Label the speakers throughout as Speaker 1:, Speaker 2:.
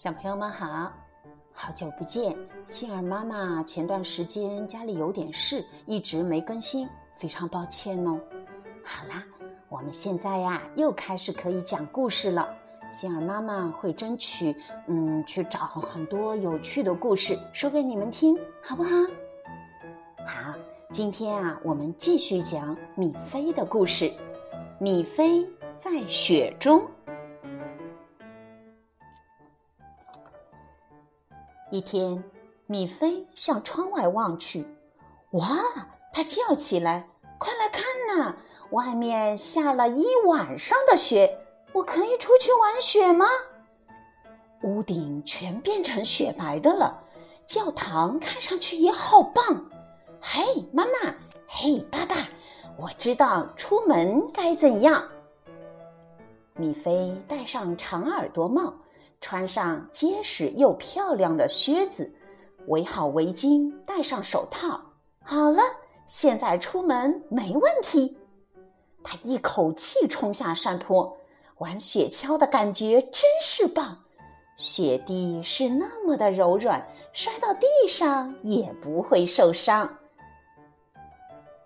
Speaker 1: 小朋友们好，好久不见！杏儿妈妈前段时间家里有点事，一直没更新，非常抱歉哦。好啦，我们现在呀又开始可以讲故事了。杏儿妈妈会争取，嗯，去找很多有趣的故事说给你们听，好不好？好，今天啊，我们继续讲米菲的故事。米菲在雪中。一天，米菲向窗外望去，哇！他叫起来：“快来看呐，外面下了一晚上的雪，我可以出去玩雪吗？”屋顶全变成雪白的了，教堂看上去也好棒。嘿，妈妈！嘿，爸爸！我知道出门该怎样。米菲戴上长耳朵帽。穿上结实又漂亮的靴子，围好围巾，戴上手套。好了，现在出门没问题。他一口气冲下山坡，玩雪橇的感觉真是棒。雪地是那么的柔软，摔到地上也不会受伤。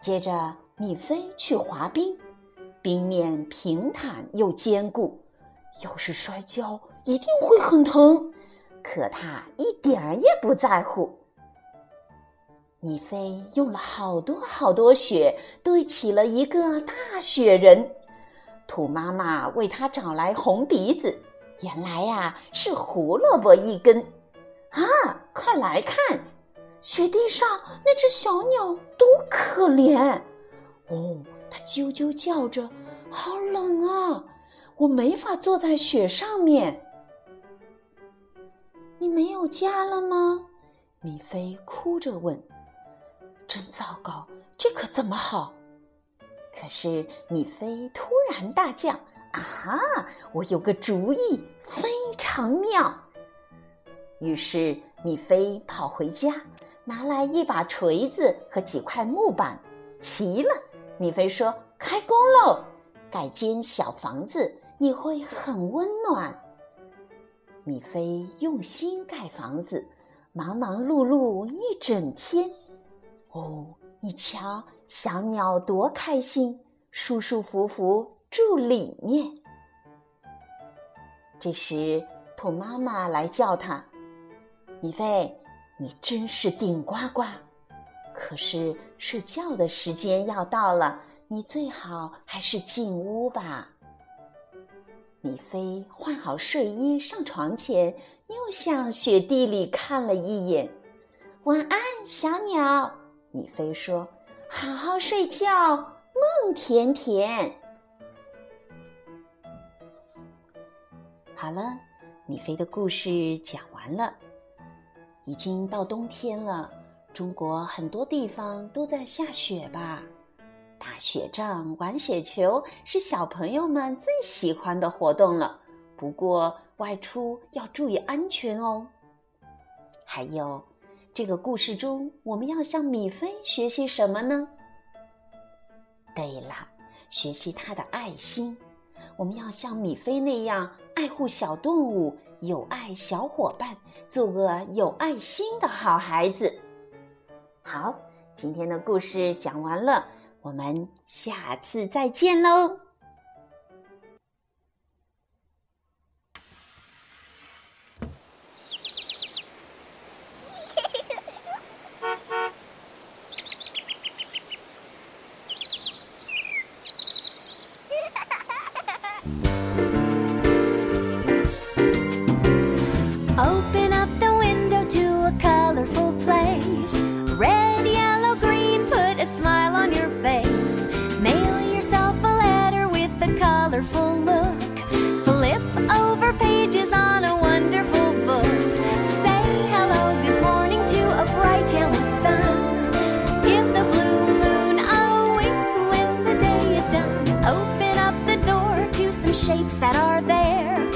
Speaker 1: 接着，米菲去滑冰，冰面平坦又坚固。要是摔跤，一定会很疼，可他一点儿也不在乎。米菲用了好多好多雪，堆起了一个大雪人。兔妈妈为他找来红鼻子，原来呀是胡萝卜一根。啊，快来看，雪地上那只小鸟多可怜！哦，它啾啾叫着，好冷啊！我没法坐在雪上面。没有家了吗？米菲哭着问。真糟糕，这可怎么好？可是米菲突然大叫：“啊哈！我有个主意，非常妙！”于是米菲跑回家，拿来一把锤子和几块木板。齐了，米菲说：“开工喽！盖间小房子。”你会很温暖。米菲用心盖房子，忙忙碌碌一整天。哦，你瞧，小鸟多开心，舒舒服服住里面。这时，兔妈妈来叫它：“米菲，你真是顶呱呱！可是睡觉的时间要到了，你最好还是进屋吧。”米菲换好睡衣，上床前又向雪地里看了一眼。晚安，小鸟。米菲说：“好好睡觉，梦甜甜。”好了，米菲的故事讲完了。已经到冬天了，中国很多地方都在下雪吧。打雪仗、玩雪球是小朋友们最喜欢的活动了。不过外出要注意安全哦。还有，这个故事中我们要向米菲学习什么呢？对了，学习他的爱心。我们要像米菲那样爱护小动物，友爱小伙伴，做个有爱心的好孩子。好，今天的故事讲完了。我们下次再见喽。that are there.